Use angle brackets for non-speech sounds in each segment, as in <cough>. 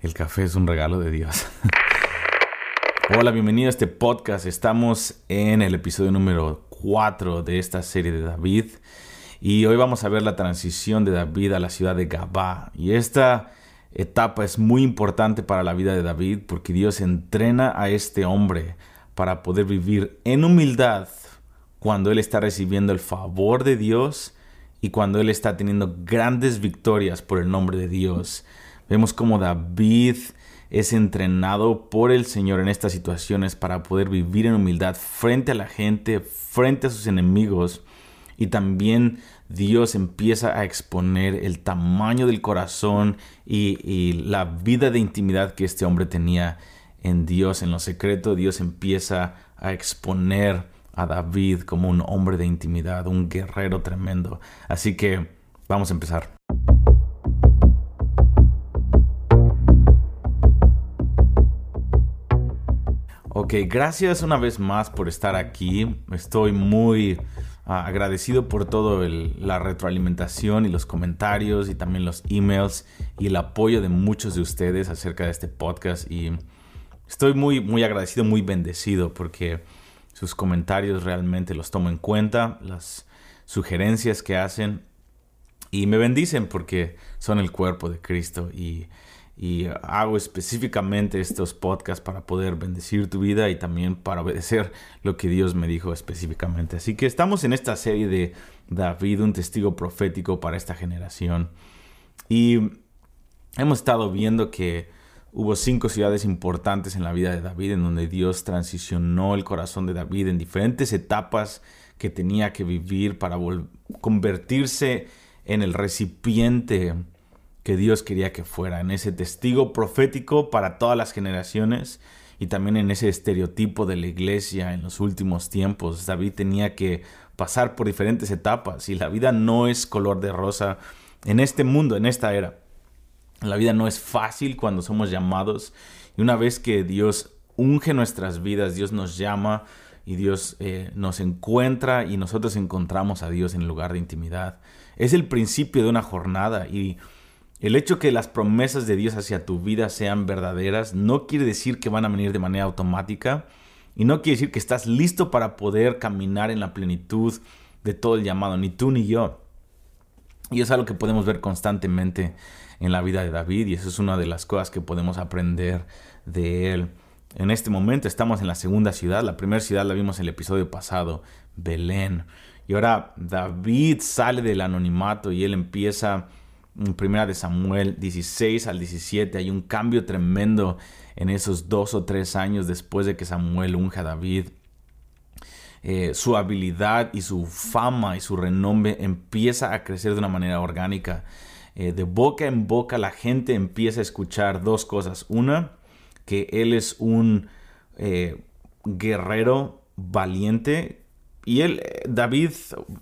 El café es un regalo de Dios. <laughs> Hola, bienvenido a este podcast. Estamos en el episodio número 4 de esta serie de David. Y hoy vamos a ver la transición de David a la ciudad de Gabá. Y esta etapa es muy importante para la vida de David porque Dios entrena a este hombre para poder vivir en humildad cuando él está recibiendo el favor de Dios y cuando él está teniendo grandes victorias por el nombre de Dios. Vemos cómo David es entrenado por el Señor en estas situaciones para poder vivir en humildad frente a la gente, frente a sus enemigos. Y también Dios empieza a exponer el tamaño del corazón y, la vida de intimidad que este hombre tenía en Dios. En lo secreto, Dios empieza a exponer a David como un hombre de intimidad, un guerrero tremendo. Así que vamos a empezar. Ok, gracias una vez más por estar aquí. Estoy muy ah, agradecido por todo la retroalimentación y los comentarios y también los emails y el apoyo de muchos de ustedes acerca de este podcast. Y estoy muy, muy agradecido, muy bendecido porque sus comentarios realmente los tomo en cuenta, las sugerencias que hacen y me bendicen porque son el cuerpo de Cristo y y hago específicamente estos podcasts para poder bendecir tu vida y también para obedecer lo que Dios me dijo específicamente. Así que estamos en esta serie de David, un testigo profético para esta generación. Y hemos estado viendo que hubo cinco ciudades importantes en la vida de David en donde Dios transicionó el corazón de David en diferentes etapas que tenía que vivir para convertirse en el recipiente que Dios quería que fuera, en ese testigo profético para todas las generaciones y también en ese estereotipo de la iglesia en los últimos tiempos. David tenía que pasar por diferentes etapas y la vida no es color de rosa en este mundo, en esta era. La vida no es fácil cuando somos llamados y una vez que Dios unge nuestras vidas, Dios nos llama y Dios eh, nos encuentra y nosotros encontramos a Dios en el lugar de intimidad. Es el principio de una jornada y el hecho que las promesas de Dios hacia tu vida sean verdaderas no quiere decir que van a venir de manera automática y no quiere decir que estás listo para poder caminar en la plenitud de todo el llamado, ni tú ni yo. Y es algo que podemos ver constantemente en la vida de David y eso es una de las cosas que podemos aprender de él. En este momento estamos en la segunda ciudad, la primera ciudad la vimos en el episodio pasado, Belén. Y ahora David sale del anonimato y él empieza en primera de Samuel 16 al 17 hay un cambio tremendo en esos dos o tres años después de que Samuel unja a David. Eh, su habilidad y su fama y su renombre empieza a crecer de una manera orgánica. Eh, de boca en boca la gente empieza a escuchar dos cosas. Una, que él es un eh, guerrero valiente y él, eh, David,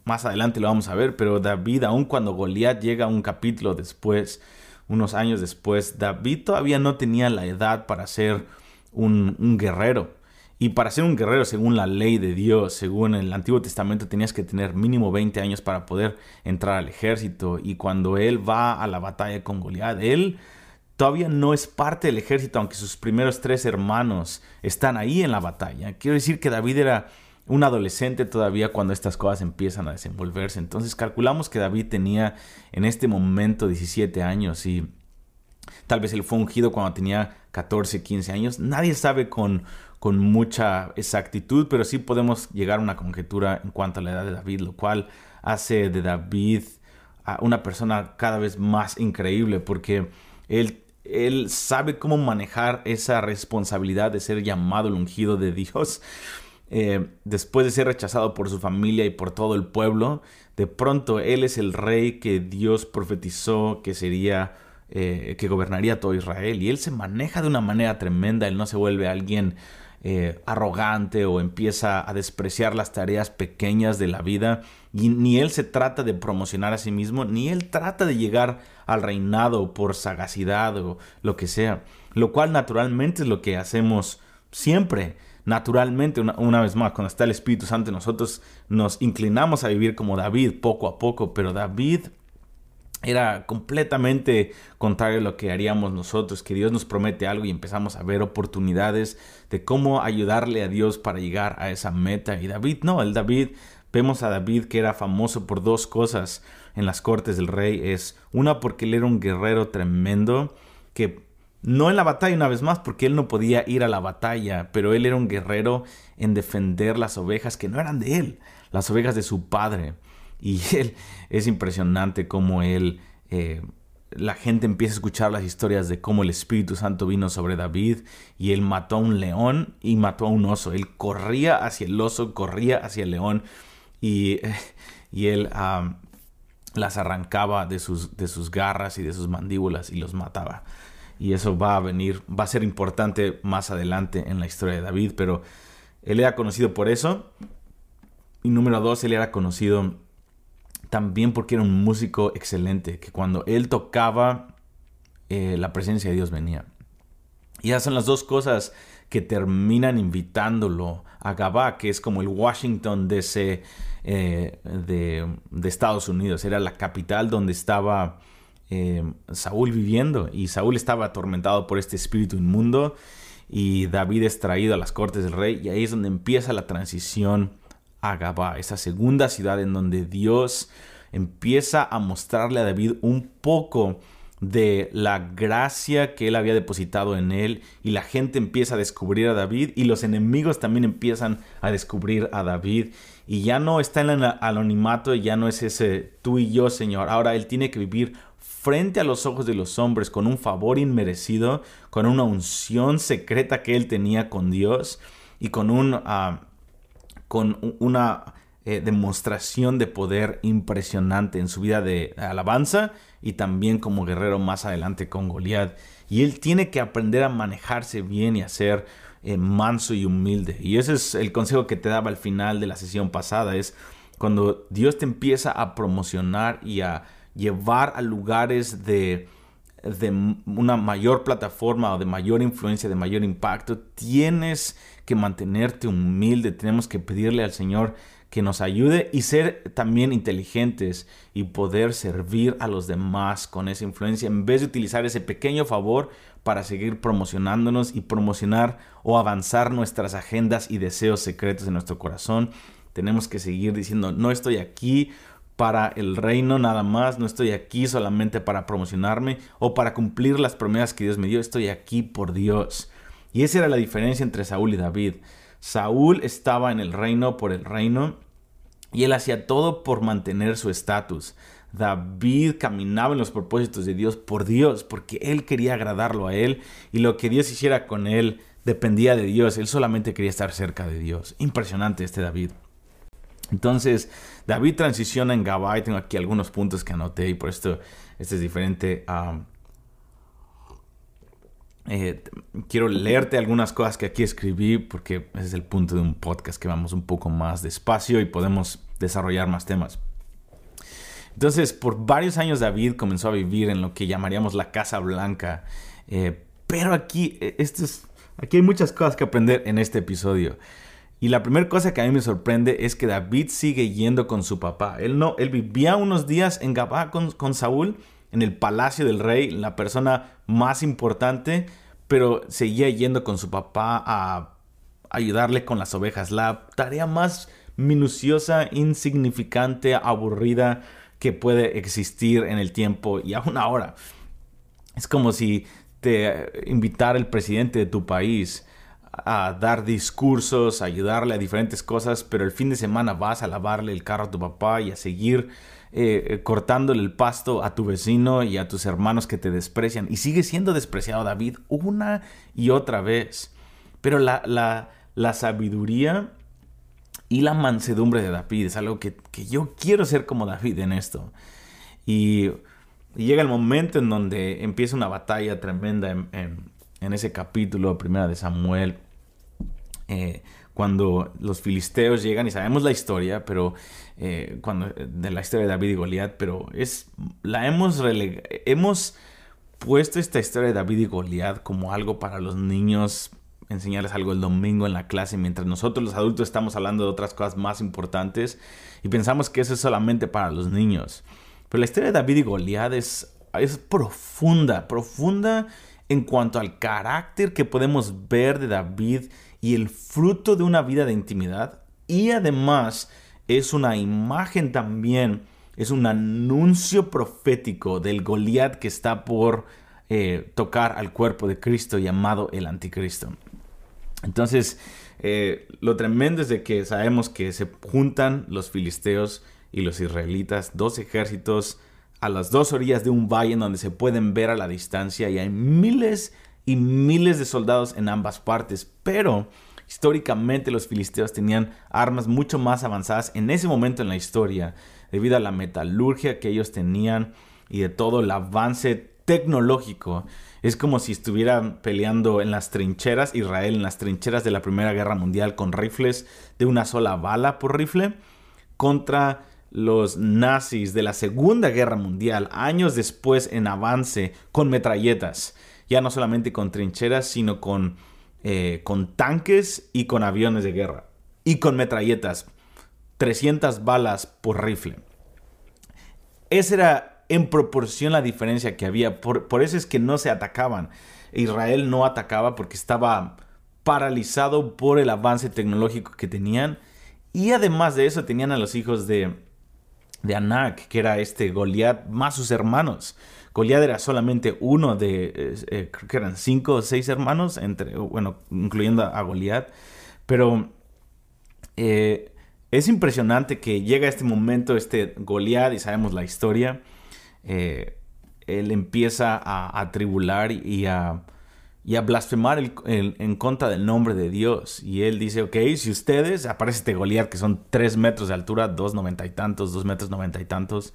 más adelante lo vamos a ver, pero David, aun cuando Goliat llega un capítulo después, unos años después, David todavía no tenía la edad para ser un, guerrero. Y para ser un guerrero, según la ley de Dios, según el Antiguo Testamento, tenías que tener mínimo 20 años para poder entrar al ejército. Y cuando él va a la batalla con Goliat, él todavía no es parte del ejército, aunque sus primeros tres hermanos están ahí en la batalla. Quiero decir que David era un adolescente todavía cuando estas cosas empiezan a desenvolverse. Entonces calculamos que David tenía en este momento 17 años y tal vez él fue ungido cuando tenía 14, 15 años. Nadie sabe con, con mucha exactitud, pero sí podemos llegar a una conjetura en cuanto a la edad de David, lo cual hace de David a una persona cada vez más increíble porque él él sabe cómo manejar esa responsabilidad de ser llamado el ungido de Dios. Eh, después de ser rechazado por su familia y por todo el pueblo, de pronto él es el rey que Dios profetizó que sería, eh, que gobernaría todo Israel. Y él se maneja de una manera tremenda, él no se vuelve alguien eh, arrogante o empieza a despreciar las tareas pequeñas de la vida. Y ni él se trata de promocionar a sí mismo, ni él trata de llegar al reinado por sagacidad o lo que sea. Lo cual naturalmente es lo que hacemos siempre naturalmente, una, vez más, cuando está el Espíritu Santo, nosotros nos inclinamos a vivir como David poco a poco, pero David era completamente contrario a lo que haríamos nosotros, que Dios nos promete algo y empezamos a ver oportunidades de cómo ayudarle a Dios para llegar a esa meta. Y David, no, el David, vemos a David que era famoso por dos cosas en las cortes del rey. Es una porque él era un guerrero tremendo, que no en la batalla una vez más, porque él no podía ir a la batalla, pero él era un guerrero en defender las ovejas que no eran de él, las ovejas de su padre. Y <laughs> él es impresionante cómo él, eh, la gente empieza a escuchar las historias de cómo el Espíritu Santo vino sobre David y él mató a un león y mató a un oso. Él corría hacia el oso, corría hacia el león y, <laughs> y él las arrancaba de sus, de sus garras y de sus mandíbulas y los mataba. Y eso va a venir, va a ser importante más adelante en la historia de David, pero él era conocido por eso. Y número dos, él era conocido también porque era un músico excelente, que cuando él tocaba, eh, la presencia de Dios venía. Y esas son las dos cosas que terminan invitándolo a Gabá, que es como el Washington DC eh, de, de, Estados Unidos. Era la capital donde estaba eh, Saúl viviendo. Y Saúl estaba atormentado por este espíritu inmundo. Y David es traído a las cortes del rey. Y ahí es donde empieza la transición a Gabá, esa segunda ciudad en donde Dios empieza a mostrarle a David un poco de la gracia que él había depositado en él y la gente empieza a descubrir a David y los enemigos también empiezan a descubrir a David y ya no está en el anonimato, ya no es ese tú y yo, Señor. Ahora él tiene que vivir frente a los ojos de los hombres con un favor inmerecido, con una unción secreta que él tenía con Dios y con un ah, con una eh, demostración de poder impresionante en su vida de alabanza y también como guerrero más adelante con Goliat. Y él tiene que aprender a manejarse bien y a ser eh, manso y humilde. Y ese es el consejo que te daba al final de la sesión pasada, es cuando Dios te empieza a promocionar y a llevar a lugares de, de una mayor plataforma o de mayor influencia, de mayor impacto, tienes que mantenerte humilde, tenemos que pedirle al Señor que nos ayude y ser también inteligentes y poder servir a los demás con esa influencia en vez de utilizar ese pequeño favor para seguir promocionándonos y promocionar o avanzar nuestras agendas y deseos secretos en nuestro corazón. Tenemos que seguir diciendo, no estoy aquí para el reino nada más, no estoy aquí solamente para promocionarme o para cumplir las promesas que Dios me dio, estoy aquí por Dios. Y esa era la diferencia entre Saúl y David. Saúl estaba en el reino por el reino y él hacía todo por mantener su estatus. David caminaba en los propósitos de Dios por Dios, porque él quería agradarlo a él y lo que Dios hiciera con él dependía de Dios. Él solamente quería estar cerca de Dios. Impresionante este David. Entonces, David transiciona en Gabá tengo aquí algunos puntos que anoté y por esto este es diferente. eh, quiero leerte algunas cosas que aquí escribí porque ese es el punto de un podcast que vamos un poco más despacio y podemos desarrollar más temas. Entonces, por varios años David comenzó a vivir en lo que llamaríamos la Casa Blanca. Eh, pero aquí, eh, esto aquí hay muchas cosas que aprender en este episodio. Y la primera cosa que a mí me sorprende es que David sigue yendo con su papá. Él no, él vivía unos días en Gabá con, con Saúl en el palacio del rey, la persona más importante, pero seguía yendo con su papá a ayudarle con las ovejas. La tarea más minuciosa, insignificante, aburrida que puede existir en el tiempo y aún ahora. Es como si te invitara el presidente de tu país a dar discursos, a ayudarle a diferentes cosas, pero el fin de semana vas a lavarle el carro a tu papá y a seguir eh, eh, cortándole el pasto a tu vecino y a tus hermanos que te desprecian. Y sigue siendo despreciado David una y otra vez. Pero la, la, sabiduría y la mansedumbre de David es algo que, yo quiero ser como David en esto. Y, llega el momento en donde empieza una batalla tremenda en, ese capítulo, primera de Samuel. Eh, cuando los filisteos llegan y sabemos la historia, pero eh, cuando de la historia de David y Goliat, pero es la hemos hemos puesto esta historia de David y Goliat como algo para los niños enseñarles algo el domingo en la clase mientras nosotros los adultos estamos hablando de otras cosas más importantes y pensamos que eso es solamente para los niños. Pero la historia de David y Goliat es, es profunda, profunda en cuanto al carácter que podemos ver de David y el fruto de una vida de intimidad. Y además es una imagen también, es un anuncio profético del Goliat que está por eh, tocar al cuerpo de Cristo llamado el anticristo. Entonces, eh, lo tremendo es de que sabemos que se juntan los filisteos y los israelitas, dos ejércitos a las dos orillas de un valle en donde se pueden ver a la distancia y hay miles y miles de soldados en ambas partes, pero históricamente los filisteos tenían armas mucho más avanzadas en ese momento en la historia, debido a la metalurgia que ellos tenían y de todo el avance tecnológico. Es como si estuvieran peleando en las trincheras, Israel en las trincheras de la Primera Guerra Mundial con rifles de una sola bala por rifle, contra los nazis de la Segunda Guerra Mundial, años después en avance, con metralletas, ya no solamente con trincheras, sino con, eh, con tanques y con aviones de guerra, y con metralletas, 300 balas por rifle. Esa era en proporción la diferencia que había, por, por eso es que no se atacaban. Israel no atacaba porque estaba paralizado por el avance tecnológico que tenían. Y además de eso tenían a los hijos de, de Anak, que era este Goliat, más sus hermanos. Goliat era solamente uno de, eh, creo que eran cinco o seis hermanos, entre, bueno, incluyendo a Goliat. Pero eh, es impresionante que llega este momento, este Goliat, y sabemos la historia. Eh, él empieza a, a tribular y a y a blasfemar en contra del nombre de Dios. Y él dice, ok, si ustedes, aparece este Goliat que son tres metros de altura, dos noventa y tantos, dos metros noventa y tantos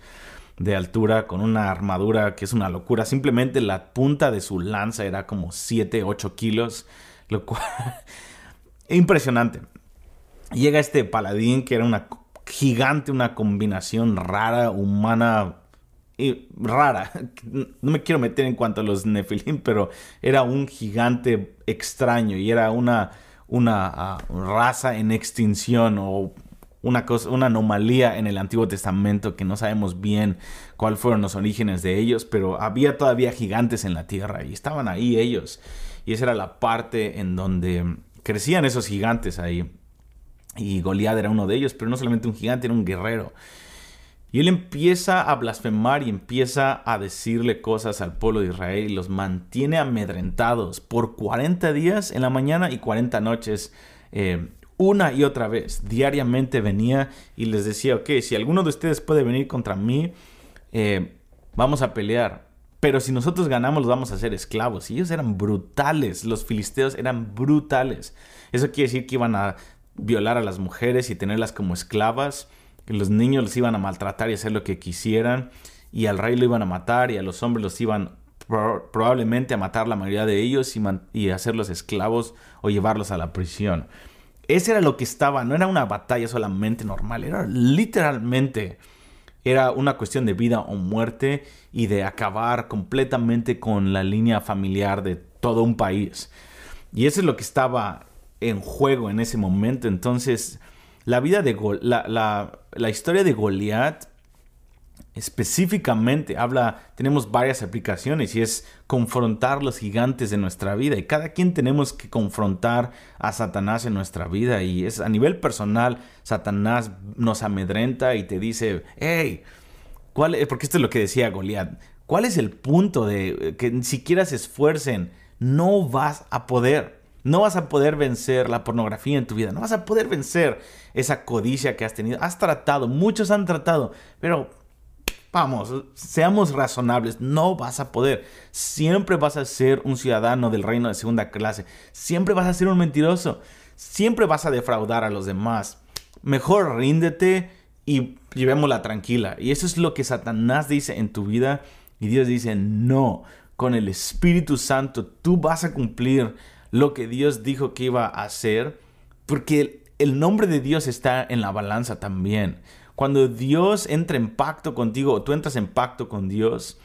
de altura, con una armadura que es una locura. Simplemente la punta de su lanza era como 7, 8 kilos, lo cual... <laughs> impresionante. Llega este paladín que era una gigante, una combinación rara, humana, rara. No me quiero meter en cuanto a los Nefilim, pero era un gigante extraño y era una, una ah, raza en extinción o una, cosa, una anomalía en el Antiguo Testamento que no sabemos bien cuáles fueron los orígenes de ellos, pero había todavía gigantes en la tierra y estaban ahí ellos. Y esa era la parte en donde crecían esos gigantes ahí. Y Goliat era uno de ellos, pero no solamente un gigante, era un guerrero. Y él empieza a blasfemar y empieza a decirle cosas al pueblo de Israel y los mantiene amedrentados por 40 días en la mañana y 40 noches. Eh, una y otra vez, diariamente venía y les decía, ok, si alguno de ustedes puede venir contra mí, eh, vamos a pelear. Pero si nosotros ganamos, los vamos a hacer esclavos. Y ellos eran brutales, los filisteos eran brutales. Eso quiere decir que iban a violar a las mujeres y tenerlas como esclavas que los niños los iban a maltratar y hacer lo que quisieran, y al rey lo iban a matar, y a los hombres los iban probablemente a matar la mayoría de ellos y, y hacerlos esclavos o llevarlos a la prisión. Ese era lo que estaba, no era una batalla solamente normal, era literalmente, era una cuestión de vida o muerte y de acabar completamente con la línea familiar de todo un país. Y eso es lo que estaba en juego en ese momento. Entonces, la vida de la, la, historia de Goliat específicamente habla, tenemos varias aplicaciones y es confrontar los gigantes de nuestra vida y cada quien tenemos que confrontar a Satanás en nuestra vida y es a nivel personal, Satanás nos amedrenta y te dice, hey, ¿cuál es? Porque esto es lo que decía Goliat, ¿cuál es el punto de que ni siquiera se esfuercen? No vas a poder. No vas a poder vencer la pornografía en tu vida. No vas a poder vencer esa codicia que has tenido. Has tratado, muchos han tratado, pero vamos, seamos razonables. No vas a poder. Siempre vas a ser un ciudadano del reino de segunda clase. Siempre vas a ser un mentiroso. Siempre vas a defraudar a los demás. Mejor ríndete y llevémosla tranquila. Y eso es lo que Satanás dice en tu vida. Y Dios dice, no, con el Espíritu Santo tú vas a cumplir lo que Dios dijo que iba a hacer, porque el nombre de Dios está en la balanza también. Cuando Dios entra en pacto contigo o tú entras en pacto con Dios,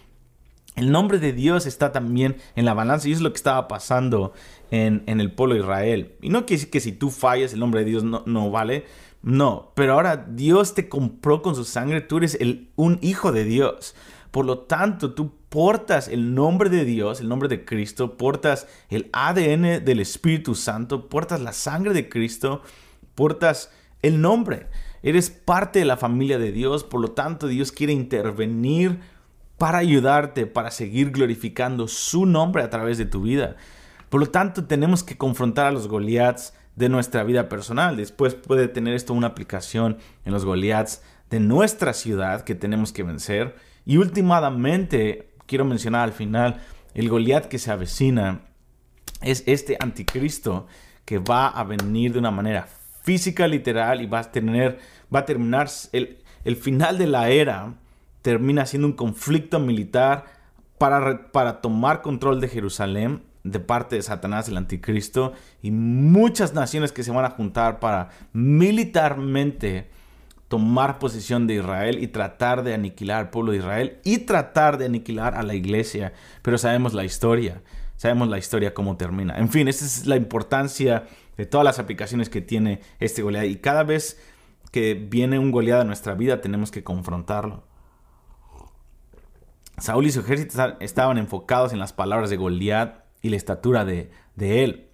el nombre de Dios está también en la balanza y es lo que estaba pasando en, el pueblo de Israel. Y no quiere decir que si tú fallas el nombre de Dios no, no, vale, No, pero ahora Dios te compró con su sangre, tú eres el, un hijo de Dios. Por lo tanto, tú portas el nombre de Dios, el nombre de Cristo, portas el ADN del Espíritu Santo, portas la sangre de Cristo, portas el nombre. Eres parte de la familia de Dios, por lo tanto Dios quiere intervenir para ayudarte, para seguir glorificando su nombre a través de tu vida. Por lo tanto, tenemos que confrontar a los Goliaths de nuestra vida personal. Después puede tener esto una aplicación en los Goliaths de nuestra ciudad que tenemos que vencer. Y últimamente, quiero mencionar al final, el Goliath que se avecina es este anticristo que va a venir de una manera física, literal, y va a tener, va a terminar el, el final de la era termina siendo un conflicto militar para, para tomar control de Jerusalén de parte de Satanás, el anticristo, y muchas naciones que se van a juntar para militarmente tomar posesión de Israel y tratar de aniquilar al pueblo de Israel y tratar de aniquilar a la iglesia. Pero sabemos la historia, sabemos la historia cómo termina. En fin, esa es la importancia de todas las aplicaciones que tiene este Goliat. Y cada vez que viene un Goliat a nuestra vida tenemos que confrontarlo. Saúl y su ejército estaban enfocados en las palabras de Goliat y la estatura de, él.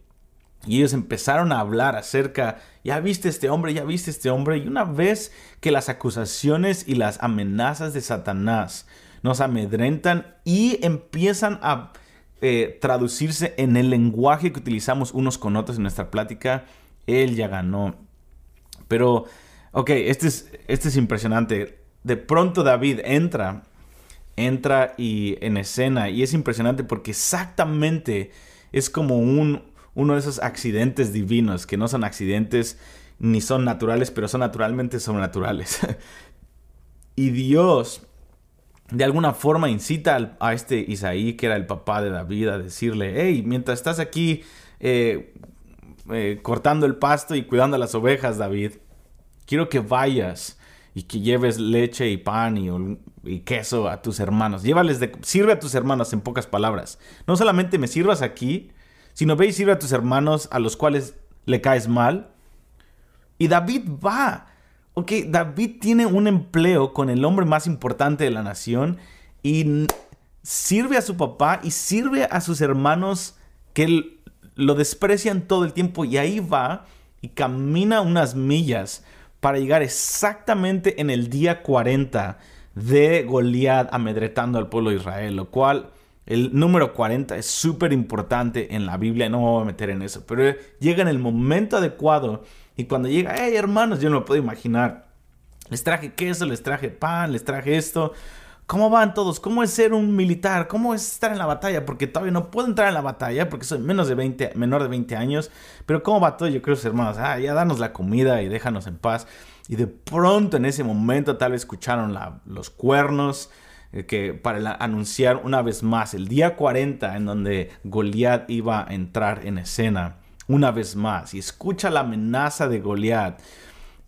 Y ellos empezaron a hablar acerca, ya viste este hombre, ya viste este hombre. Y una vez que las acusaciones y las amenazas de Satanás nos amedrentan y empiezan a eh, traducirse en el lenguaje que utilizamos unos con otros en nuestra plática, él ya ganó. Pero, ok, este es, este es impresionante. De pronto David entra entra y en escena y es impresionante porque exactamente es como un, uno de esos accidentes divinos que no son accidentes ni son naturales, pero son naturalmente sobrenaturales. <laughs> y Dios de alguna forma incita a este Isaí, que era el papá de David, a decirle, hey, mientras estás aquí eh, eh, cortando el pasto y cuidando las ovejas, David, quiero que vayas y que lleves leche y pan y, queso a tus hermanos. Llévales de, sirve a tus hermanos en pocas palabras. No solamente me sirvas aquí, sino ve y sirve a tus hermanos a los cuales le caes mal. Y David va. Ok, David tiene un empleo con el hombre más importante de la nación y sirve a su papá y sirve a sus hermanos que lo desprecian todo el tiempo y ahí va y camina unas millas para llegar exactamente en el día 40 de Goliat amedretando al pueblo de Israel, lo cual el número 40 es súper importante en la Biblia, no me voy a meter en eso, pero llega en el momento adecuado y cuando llega, hey hermanos, yo no lo puedo imaginar, les traje queso, les traje pan, les traje esto, ¿Cómo van todos? ¿Cómo es ser un militar? ¿Cómo es estar en la batalla? Porque todavía no puedo entrar en la batalla porque soy menos de 20, menor de 20 años. Pero ¿cómo va todo? Yo creo, hermanos, ah, ya danos la comida y déjanos en paz. Y de pronto en ese momento tal vez escucharon los cuernos que para anunciar una vez más el día 40 en donde Goliat iba a entrar en escena una vez más. Y escucha la amenaza de Goliat.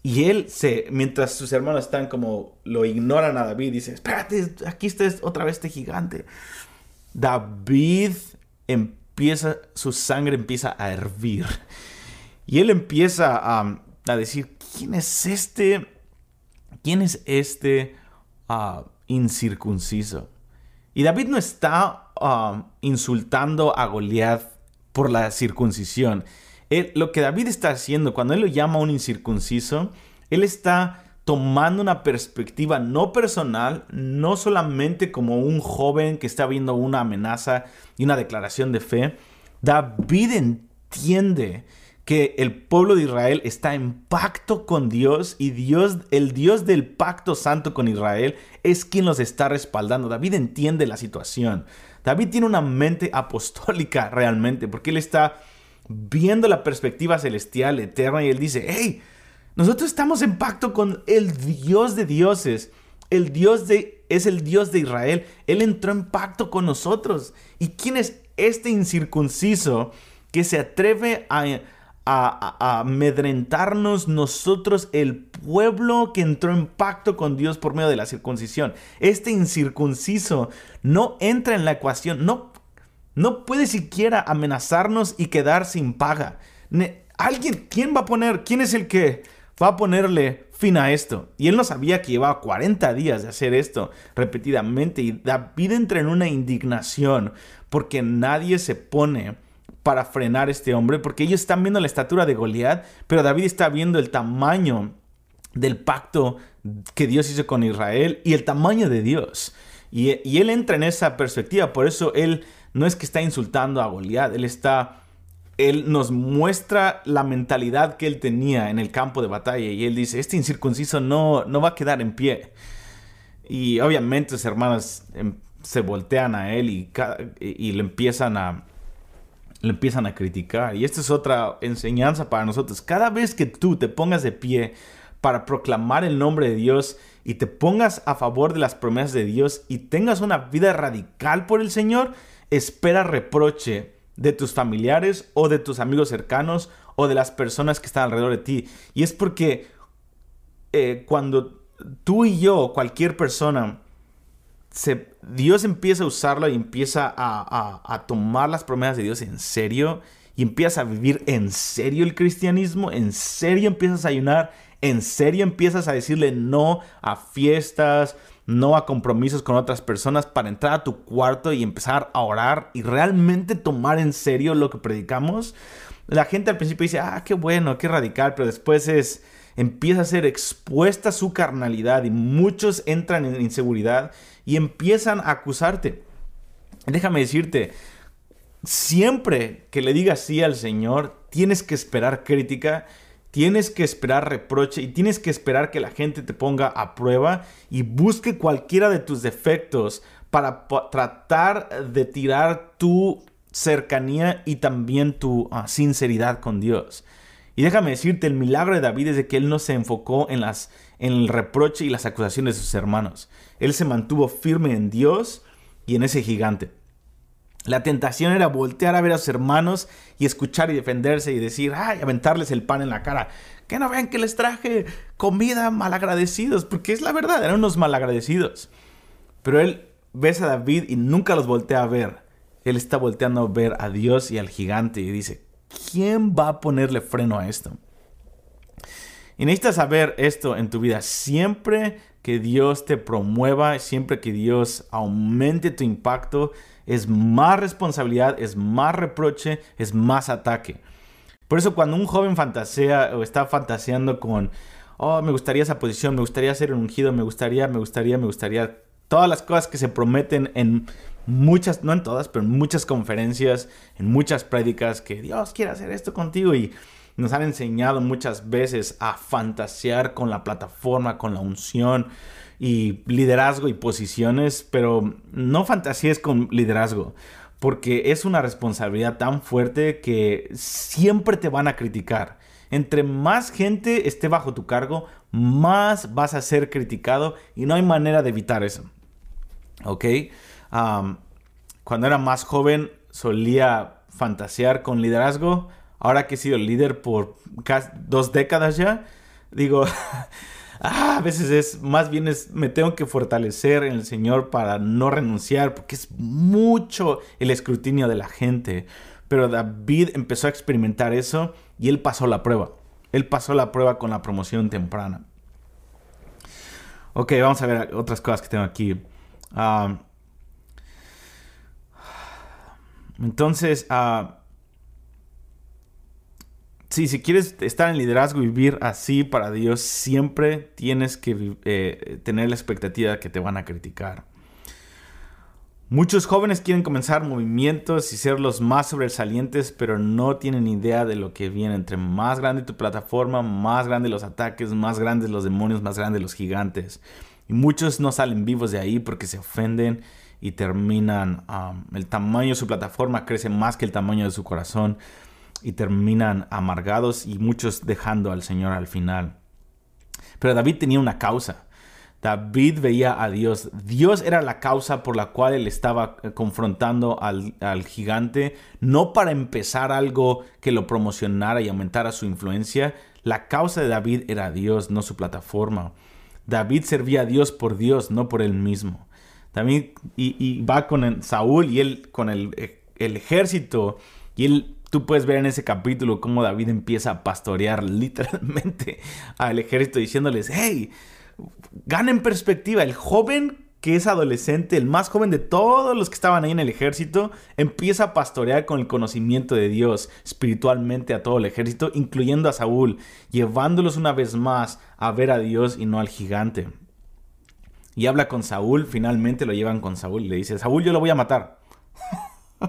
Y él se, mientras sus hermanos están como, lo ignoran a David, dice, espérate, aquí está otra vez este gigante. David empieza, su sangre empieza a hervir. Y él empieza a, decir, ¿quién es este? ¿Quién es este ah, incircunciso? Y David no está ah, insultando a Goliat por la circuncisión lo que David está haciendo, cuando él lo llama un incircunciso, él está tomando una perspectiva no personal, no solamente como un joven que está viendo una amenaza y una declaración de fe. David entiende que el pueblo de Israel está en pacto con Dios y Dios, el Dios del pacto santo con Israel, es quien los está respaldando. David entiende la situación. David tiene una mente apostólica <laughs> realmente, porque él está viendo la perspectiva celestial, eterna, y él dice, hey, nosotros estamos en pacto con el Dios de dioses, el Dios de, es el Dios de Israel, Él entró en pacto con nosotros. ¿Y quién es este incircunciso que se atreve a, a, amedrentarnos nosotros, el pueblo que entró en pacto con Dios por medio de la circuncisión. Este incircunciso no entra en la ecuación, no no puede siquiera amenazarnos y quedar sin paga. Alguien, ¿quién va a poner? ¿Quién es el que va a ponerle fin a esto. Y él no sabía que llevaba 40 días de hacer esto repetidamente. Y David entra en una indignación porque nadie se pone para frenar a este hombre, porque ellos están viendo la estatura de Goliat, pero David está viendo el tamaño del pacto que Dios hizo con Israel y el tamaño de Dios. Y, y él entra en esa perspectiva, por eso él no es que está insultando a Goliat, él está él nos muestra la mentalidad que él tenía en el campo de batalla y él dice, este incircunciso no, no va a quedar en pie. Y obviamente sus hermanas em, se voltean a él y, y, le, empiezan a, le empiezan a criticar. Y esta es otra enseñanza para nosotros. Cada vez que tú te pongas de pie para proclamar el nombre de Dios y te pongas a favor de las promesas de Dios y tengas una vida radical por el Señor, espera reproche de tus familiares o de tus amigos cercanos o de las personas que están alrededor de ti. Y es porque eh, cuando tú y yo, cualquier persona, Dios empieza a usarlo y empieza a, a, tomar las promesas de Dios en serio y empiezas a vivir en serio el cristianismo, en serio empiezas a ayunar, en serio empiezas a decirle no a fiestas, no a compromisos con otras personas para entrar a tu cuarto y empezar a orar y realmente tomar en serio lo que predicamos. La gente al principio dice, ah, qué bueno, qué radical, pero después es, empieza a ser expuesta su carnalidad y muchos entran en inseguridad y empiezan a acusarte. Déjame decirte, siempre que le digas sí al Señor, tienes que esperar crítica tienes que esperar reproche y tienes que esperar que la gente te ponga a prueba y busque cualquiera de tus defectos para tratar de tirar tu cercanía y también tu ah, sinceridad con Dios. Y déjame decirte, el milagro de David es que él no se enfocó en, las, en el reproche y las acusaciones de sus hermanos. Él se mantuvo firme en Dios y en ese gigante. La tentación era voltear a ver a sus hermanos y escuchar y defenderse y decir, ay, aventarles el pan en la cara. Que no vean que les traje comida malagradecidos, porque es la verdad, eran unos malagradecidos. Pero él ves a David y nunca los voltea a ver. Él está volteando a ver a Dios y al gigante y dice, ¿quién va a ponerle freno a esto? Y necesitas saber esto en tu vida. Siempre que Dios te promueva, siempre que Dios aumente tu impacto, es más responsabilidad, es más reproche, es más ataque. Por eso cuando un joven fantasea o está fantaseando con, oh, me gustaría esa posición, me gustaría ser ungido, me gustaría, me gustaría, me gustaría, todas las cosas que se prometen en muchas, no en todas, pero en muchas conferencias, en muchas prédicas, que Dios quiere hacer esto contigo y nos han enseñado muchas veces a fantasear con la plataforma, con la unción, y liderazgo y posiciones, pero no fantasíes con liderazgo, porque es una responsabilidad tan fuerte que siempre te van a criticar. Entre más gente esté bajo tu cargo, más vas a ser criticado y no hay manera de evitar eso. ¿Ok? cuando era más joven solía fantasear con liderazgo. Ahora que he sido líder por casi dos décadas ya, digo, <laughs> ah, a veces es más bien es me tengo que fortalecer en el Señor para no renunciar porque es mucho el escrutinio de la gente. Pero David empezó a experimentar eso y él pasó la prueba. Él pasó la prueba con la promoción temprana. Ok, vamos a ver otras cosas que tengo aquí. Ah, entonces, uh, Sí, si quieres estar en liderazgo y vivir así para Dios, siempre tienes que eh, tener la expectativa de que te van a criticar. Muchos jóvenes quieren comenzar movimientos y ser los más sobresalientes, pero no tienen idea de lo que viene. Entre más grande tu plataforma, más grandes los ataques, más grandes los demonios, más grandes los gigantes. Y muchos no salen vivos de ahí porque se ofenden y terminan, el tamaño de su plataforma crece más que el tamaño de su corazón y terminan amargados y muchos dejando al Señor al final. Pero David tenía una causa. David veía a Dios. Dios era la causa por la cual él estaba eh, confrontando al, al, gigante, no para empezar algo que lo promocionara y aumentara su influencia. La causa de David era Dios, no su plataforma. David servía a Dios por Dios, no por él mismo. También y, va con Saúl y él con el, el ejército y él tú puedes ver en ese capítulo cómo David empieza a pastorear <laughs> literalmente al ejército diciéndoles, hey, ganen perspectiva, el joven que es adolescente, el más joven de todos los que estaban ahí en el ejército, empieza a pastorear con el conocimiento de Dios espiritualmente a todo el ejército, incluyendo a Saúl, llevándolos una vez más a ver a Dios y no al gigante. Y habla con Saúl, finalmente lo llevan con Saúl y le dice, Saúl yo lo voy a matar. <laughs>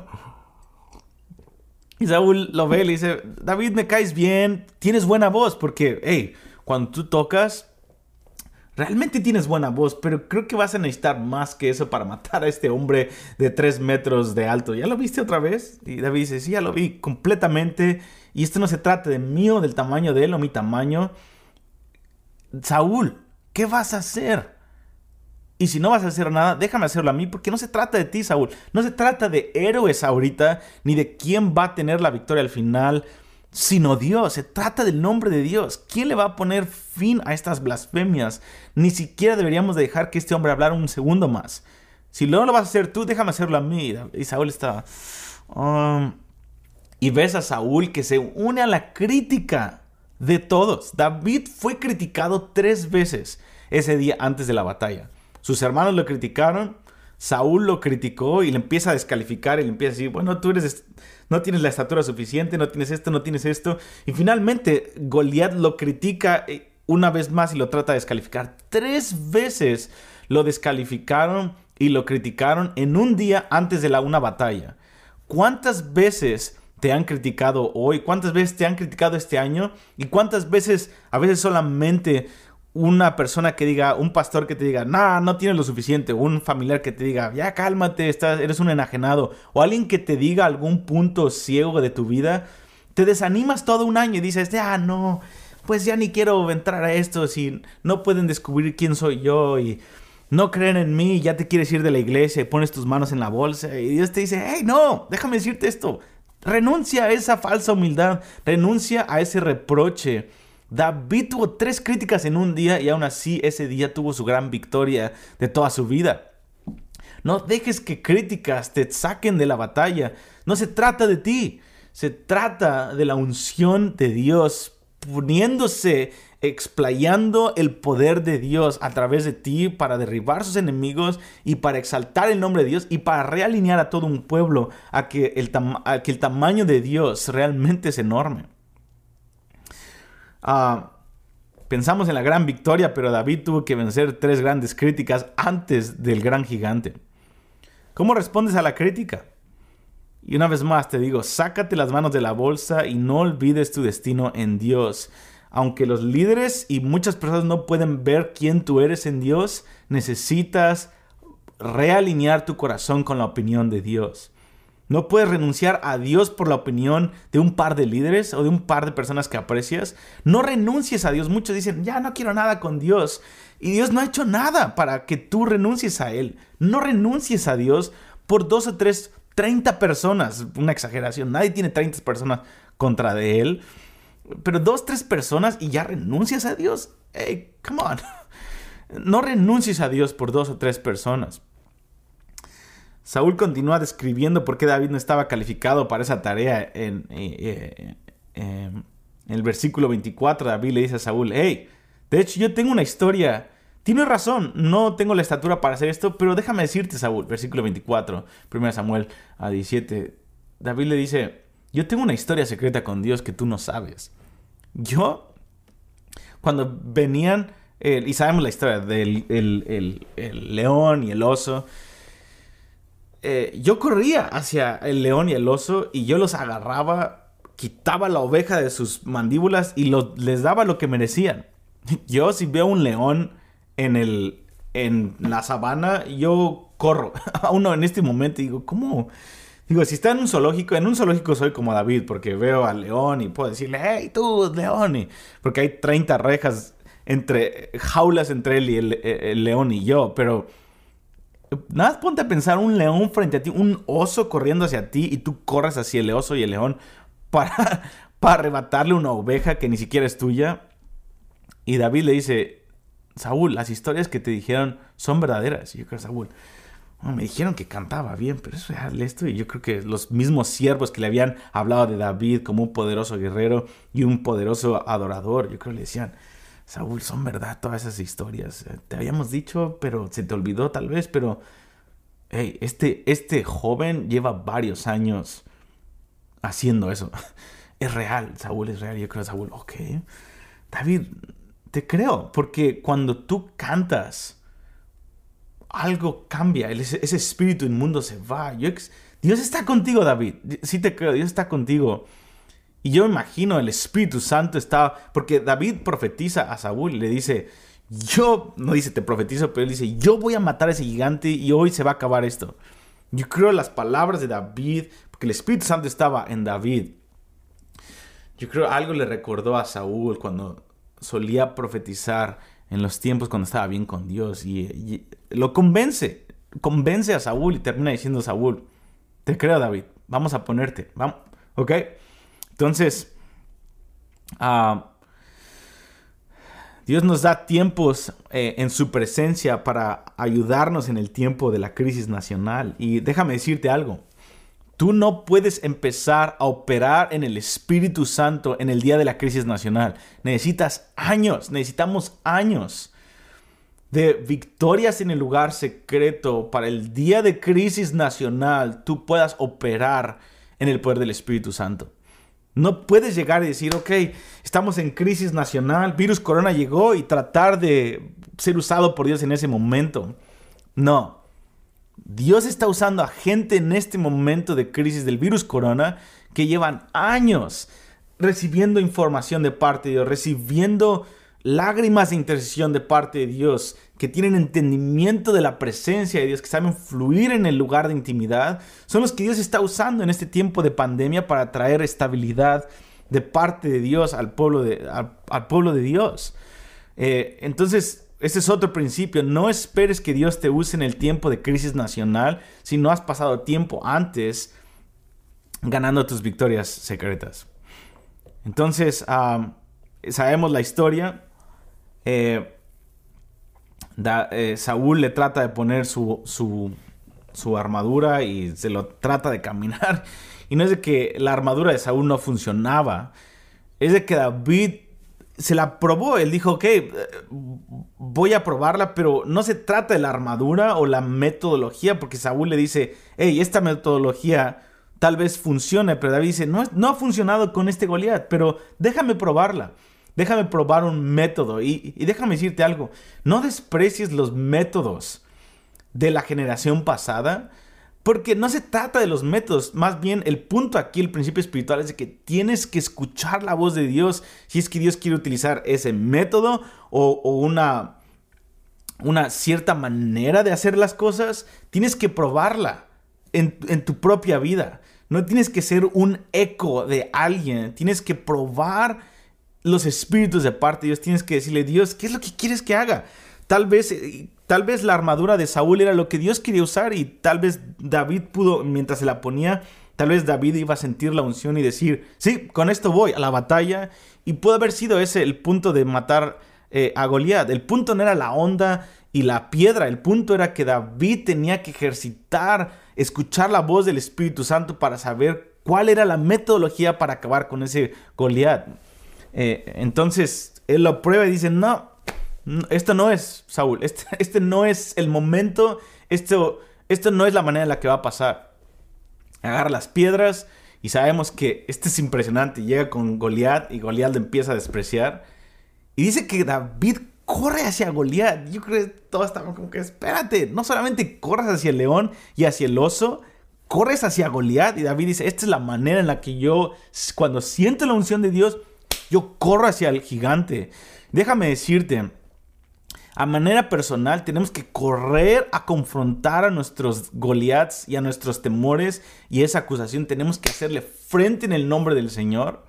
y Saúl lo ve y le dice, David me caes bien, tienes buena voz, porque, hey, cuando tú tocas, Realmente tienes buena voz, pero creo que vas a necesitar más que eso para matar a este hombre de 3 metros de alto. ¿Ya lo viste otra vez? Y David dice, sí, ya lo vi completamente. Y esto no se trata de mí o del tamaño de él o mi tamaño. Saúl, ¿qué vas a hacer? Y si no vas a hacer nada, déjame hacerlo a mí, porque no se trata de ti, Saúl. No se trata de héroes ahorita, ni de quién va a tener la victoria al final sino Dios. Se trata del nombre de Dios. ¿Quién le va a poner fin a estas blasfemias? Ni siquiera deberíamos dejar que este hombre hablara un segundo más. Si no lo vas a hacer tú, déjame hacerlo a mí. Y Saúl está... Um, y ves a Saúl que se une a la crítica de todos. David fue criticado tres veces ese día antes de la batalla. Sus hermanos lo criticaron, Saúl lo criticó y le empieza a descalificar y le empieza a decir, bueno, tú eres, no tienes la estatura suficiente, no tienes esto, no tienes esto. Y finalmente Goliat lo critica eh, una vez más y lo trata de descalificar. Tres veces lo descalificaron y lo criticaron en un día antes de la una batalla. ¿Cuántas veces te han criticado hoy? ¿Cuántas veces te han criticado este año? ¿Y cuántas veces a veces solamente una persona que diga, un pastor que te diga, nah, no tienes lo suficiente, un familiar que te diga, ya cálmate, estás, eres un enajenado, o alguien que te diga algún punto ciego de tu vida, te desanimas todo un año y dices, ya no, pues ya ni quiero entrar a esto si no pueden descubrir quién soy yo y no creen en mí, ya te quieres ir de la iglesia y pones tus manos en la bolsa y Dios te dice, hey, no, déjame decirte esto, renuncia a esa falsa humildad, renuncia a ese reproche David tuvo tres críticas en un día y aún así ese día tuvo su gran victoria de toda su vida. No dejes que críticas te saquen de la batalla. No se trata de ti. Se trata de la unción de Dios poniéndose, explayando el poder de Dios a través de ti para derribar sus enemigos y para exaltar el nombre de Dios y para realinear a todo un pueblo a que el, a que el tamaño de Dios realmente es enorme. Ah, pensamos en la gran victoria, pero David tuvo que vencer tres grandes críticas antes del gran gigante. ¿Cómo respondes a la crítica? Y una vez más te digo, sácate las manos de la bolsa y no olvides tu destino en Dios. Aunque los líderes y muchas personas no pueden ver quién tú eres en Dios, necesitas realinear tu corazón con la opinión de Dios. No puedes renunciar a Dios por la opinión de un par de líderes o de un par de personas que aprecias. No renuncies a Dios. Muchos dicen, ya no quiero nada con Dios. Y Dios no ha hecho nada para que tú renuncies a Él. No renuncies a Dios por dos o tres, treinta personas. Una exageración. Nadie tiene 30 personas contra de Él. Pero dos, tres personas y ya renuncias a Dios. Hey, come on. <laughs> No renuncies a Dios por dos o tres personas. Saúl continúa describiendo por qué David no estaba calificado para esa tarea en, eh, eh, el versículo 24. David le dice a Saúl, hey, de hecho yo tengo una historia. Tienes razón, no tengo la estatura para hacer esto, pero déjame decirte, Saúl, versículo 24, 1 Samuel a 17. David le dice, yo tengo una historia secreta con Dios que tú no sabes. Yo, cuando venían, y sabemos la historia del el león y el oso, eh, yo corría hacia el león y el oso y yo los agarraba, quitaba la oveja de sus mandíbulas y les daba lo que merecían. <laughs> Yo si veo un león en, el, en la sabana, yo corro <laughs> a uno en este momento y digo, ¿cómo? Digo, si está en un zoológico, en un zoológico soy como David, porque veo al león y puedo decirle, hey, tú, león, porque hay 30 rejas entre jaulas entre él y el león y yo, pero Nada más ponte a pensar un león frente a ti, un oso corriendo hacia ti y tú corres hacia el oso y el león para, <laughs> para arrebatarle una oveja que ni siquiera es tuya. Y David le dice, Saúl, las historias que te dijeron son verdaderas. Y yo creo, Saúl, me dijeron que cantaba bien, pero es real esto. Y yo creo que los mismos siervos que le habían hablado de David como un poderoso guerrero y un poderoso adorador, yo creo que le decían, Saúl, son verdad todas esas historias. Eh, te habíamos dicho, pero se te olvidó tal vez, pero hey, este, este joven lleva varios años haciendo eso. <laughs> Es real, Saúl es real. Yo creo, Saúl, ok. David, te creo, porque cuando tú cantas, algo cambia, ese, espíritu inmundo se va. Dios está contigo, David. Sí te creo, Dios está contigo. Y yo imagino el Espíritu Santo estaba, porque David profetiza a Saúl y le dice, yo, no dice te profetizo, pero él dice, yo voy a matar a ese gigante y hoy se va a acabar esto. Yo creo las palabras de David, porque el Espíritu Santo estaba en David. Yo creo algo le recordó a Saúl cuando solía profetizar en los tiempos cuando estaba bien con Dios y, lo convence, convence a Saúl y termina diciendo Saúl, te creo David, vamos a ponerte, vamos, ¿ok? Entonces, ah, Dios nos da tiempos eh, en su presencia para ayudarnos en el tiempo de la crisis nacional. Y déjame decirte algo, Tú no puedes empezar a operar en el Espíritu Santo en el día de la crisis nacional. Necesitas años, necesitamos años de victorias en el lugar secreto para el día de crisis nacional tú puedas operar en el poder del Espíritu Santo. No puedes llegar y decir, ok, estamos en crisis nacional, virus corona llegó y tratar de ser usado por Dios en ese momento. No, Dios está usando a gente en este momento de crisis del virus corona que llevan años recibiendo información de parte de Dios, recibiendo lágrimas de intercesión de parte de Dios, que tienen entendimiento de la presencia de Dios, que saben fluir en el lugar de intimidad, son los que Dios está usando en este tiempo de pandemia para traer estabilidad de parte de Dios al pueblo de, al, pueblo de Dios. Eh, entonces, ese es otro principio. No esperes que Dios te use en el tiempo de crisis nacional si no has pasado tiempo antes ganando tus victorias secretas. Entonces, sabemos la historia. Eh, eh, Saúl le trata de poner su, armadura y se lo trata de caminar. <laughs> Y no es de que la armadura de Saúl no funcionaba, es de que David se la probó. Él dijo, ok, eh, voy a probarla, pero no se trata de la armadura o la metodología, porque Saúl le dice, hey, esta metodología tal vez funcione, pero David dice, no, no ha funcionado con este Goliat, pero déjame probarla. Déjame probar un método y, y déjame decirte algo, no desprecies los métodos de la generación pasada, porque no se trata de los métodos, más bien el punto aquí, el principio espiritual es de que tienes que escuchar la voz de Dios si es que Dios quiere utilizar ese método o, una, una cierta manera de hacer las cosas, tienes que probarla en, en tu propia vida. No tienes que ser un eco de alguien, tienes que probar los espíritus de parte Dios, tienes que decirle, Dios, ¿qué es lo que quieres que haga? Tal vez eh, Tal vez la armadura de Saúl era lo que Dios quería usar y tal vez David pudo, mientras se la ponía, tal vez David iba a sentir la unción y decir, sí, con esto voy a la batalla. Y pudo haber sido ese el punto de matar eh, a Goliat. El punto no era la onda y la piedra, el punto era que David tenía que ejercitar, escuchar la voz del Espíritu Santo para saber cuál era la metodología para acabar con ese Goliat. Eh, entonces él lo prueba y dice, no, esto no es, Saúl, este, <laughs> este, no es el momento, esto, esto no es la manera en la que va a pasar. Agarra las piedras y sabemos que este es impresionante. Llega con Goliat y Goliat le empieza a despreciar. Y dice que David corre hacia Goliat. Yo creo que todos estaban como que, espérate, no solamente corres hacia el león y hacia el oso, corres hacia Goliat. Y David dice, esta es la manera en la que yo, cuando siento la unción de Dios, yo corro hacia el gigante. Déjame decirte, a manera personal tenemos que correr a confrontar a nuestros Goliaths y a nuestros temores y esa acusación tenemos que hacerle frente en el nombre del Señor.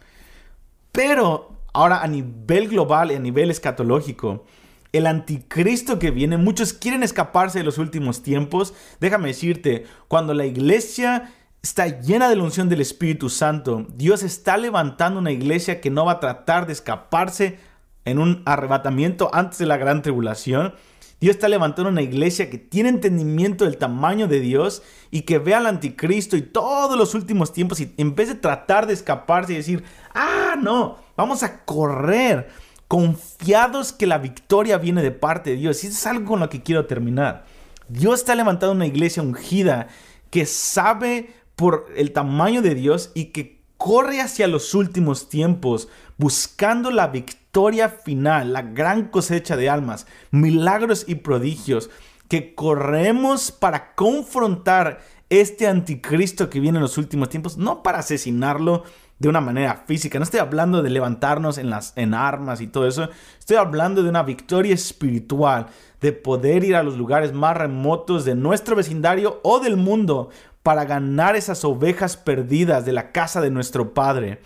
Pero ahora a nivel global y a nivel escatológico, el anticristo que viene, muchos quieren escaparse de los últimos tiempos. Déjame decirte, cuando la iglesia está llena de la unción del Espíritu Santo, Dios está levantando una iglesia que no va a tratar de escaparse en un arrebatamiento antes de la gran tribulación. Dios está levantando una iglesia que tiene entendimiento del tamaño de Dios y que ve al anticristo y todos los últimos tiempos y en vez de tratar de escaparse y decir, ah, no, vamos a correr confiados que la victoria viene de parte de Dios. Y eso es algo con lo que quiero terminar. Dios está levantando una iglesia ungida que sabe por el tamaño de Dios y que corre hacia los últimos tiempos buscando la victoria final, la gran cosecha de almas, milagros y prodigios, que corremos para confrontar este anticristo que viene en los últimos tiempos, no para asesinarlo de una manera física, no estoy hablando de levantarnos en, las, en armas y todo eso, estoy hablando de una victoria espiritual, de poder ir a los lugares más remotos de nuestro vecindario o del mundo para ganar esas ovejas perdidas de la casa de nuestro Padre.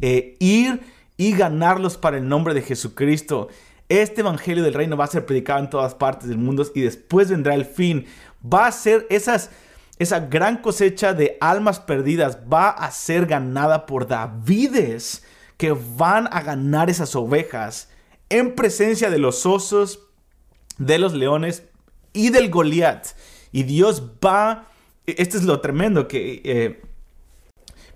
Eh, ir y ganarlos para el nombre de Jesucristo. Este Evangelio del Reino va a ser predicado en todas partes del mundo y después vendrá el fin. Va a ser esa gran cosecha de almas perdidas, va a ser ganada por Davides que van a ganar esas ovejas en presencia de los osos, de los leones y del Goliat. Y Dios va, esto es lo tremendo, que eh,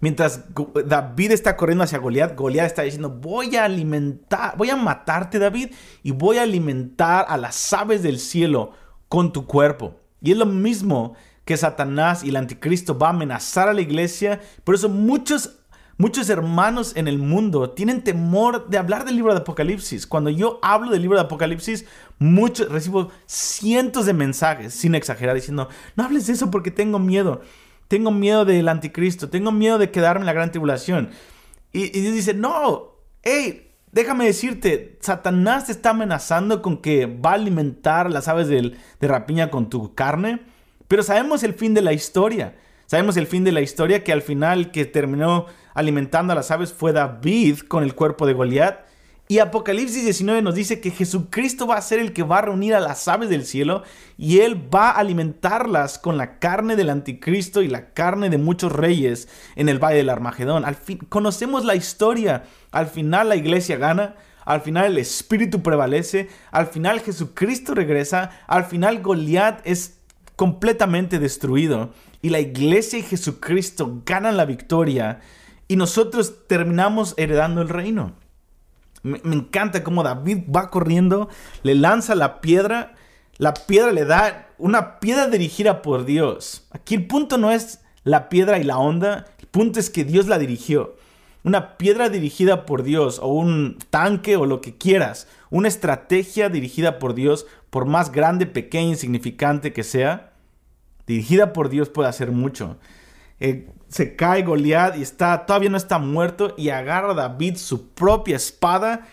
Mientras David está corriendo hacia Goliat, Goliat está diciendo, voy a alimentar, voy a matarte David y voy a alimentar a las aves del cielo con tu cuerpo. Y es lo mismo que Satanás y el anticristo va a amenazar a la iglesia. Por eso muchos Muchos hermanos en el mundo tienen temor de hablar del libro de Apocalipsis. Cuando yo hablo del libro de Apocalipsis, muchos, recibo cientos de mensajes, sin exagerar, diciendo, no hables de eso porque tengo miedo tengo miedo del anticristo, tengo miedo de quedarme en la gran tribulación. Y, Dios dice, no, hey, déjame decirte, Satanás te está amenazando con que va a alimentar las aves de rapiña con tu carne, pero sabemos el fin de la historia. Sabemos el fin de la historia que al final que terminó alimentando a las aves fue David con el cuerpo de Goliat y Apocalipsis 19 nos dice que Jesucristo va a ser el que va a reunir a las aves del cielo y Él va a alimentarlas con la carne del anticristo y la carne de muchos reyes en el valle del Armagedón. Al fin, conocemos la historia. Al final la iglesia gana. Al final el espíritu prevalece. Al final Jesucristo regresa. Al final Goliat es completamente destruido. Y la iglesia y Jesucristo ganan la victoria. Y nosotros terminamos heredando el reino. Me, encanta cómo David va corriendo, le lanza la piedra, la piedra le da una piedra dirigida por Dios. Aquí el punto no es la piedra y la onda, el punto es que Dios la dirigió. Una piedra dirigida por Dios o un tanque o lo que quieras. Una estrategia dirigida por Dios, por más grande, pequeña, insignificante que sea, dirigida por Dios puede hacer mucho. Eh, se cae Goliat y está, todavía no está muerto y agarra a David su propia espada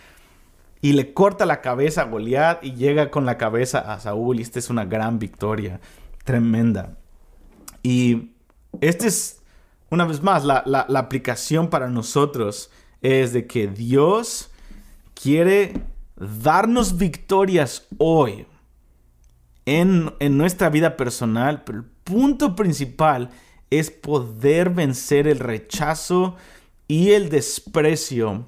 y le corta la cabeza a Goliat y llega con la cabeza a Saúl y esta es una gran victoria, tremenda. Y esta es, una vez más, la, aplicación para nosotros es de que Dios quiere darnos victorias hoy en, en nuestra vida personal, pero el punto principal es poder vencer el rechazo y el desprecio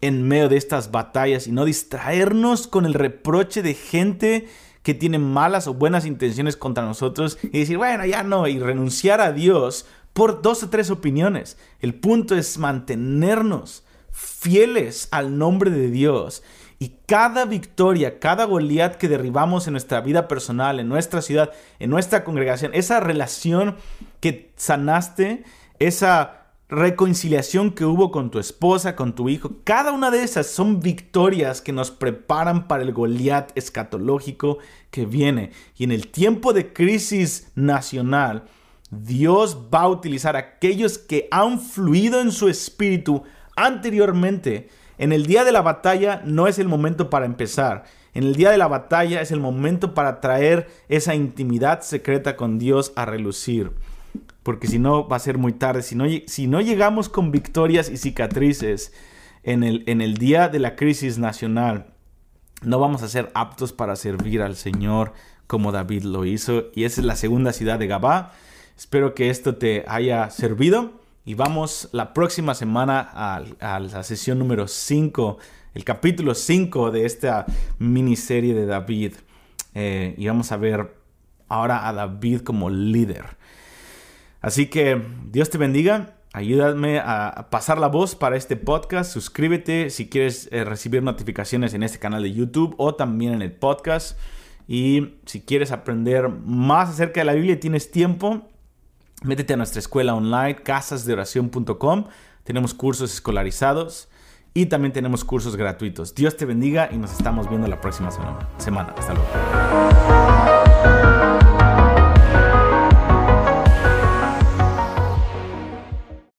en medio de estas batallas y no distraernos con el reproche de gente que tiene malas o buenas intenciones contra nosotros y decir, bueno, ya no, y renunciar a Dios por dos o tres opiniones. El punto es mantenernos fieles al nombre de Dios y cada victoria, cada Goliat que derribamos en nuestra vida personal, en nuestra ciudad, en nuestra congregación, esa relación que sanaste, esa reconciliación que hubo con tu esposa, con tu hijo, cada una de esas son victorias que nos preparan para el Goliat escatológico que viene. Y en el tiempo de crisis nacional, Dios va a utilizar a aquellos que han fluido en su espíritu anteriormente en el día de la batalla no es el momento para empezar. En el día de la batalla es el momento para traer esa intimidad secreta con Dios a relucir. Porque si no va a ser muy tarde. Si no, si no llegamos con victorias y cicatrices en el, en el día de la crisis nacional, no vamos a ser aptos para servir al Señor como David lo hizo. Y esa es la segunda ciudad de Gabá. Espero que esto te haya servido. Y vamos la próxima semana a, la sesión número 5, el capítulo 5 de esta miniserie de David. eh, y vamos a ver ahora a David como líder. Así que Dios te bendiga. Ayúdame a pasar la voz para este podcast. Suscríbete si quieres eh, recibir notificaciones en este canal de YouTube o también en el podcast. Y si quieres aprender más acerca de la Biblia y tienes tiempo, métete a nuestra escuela online, casasdeoración.com. Tenemos cursos escolarizados y también tenemos cursos gratuitos. Dios te bendiga y nos estamos viendo la próxima semana. Hasta luego.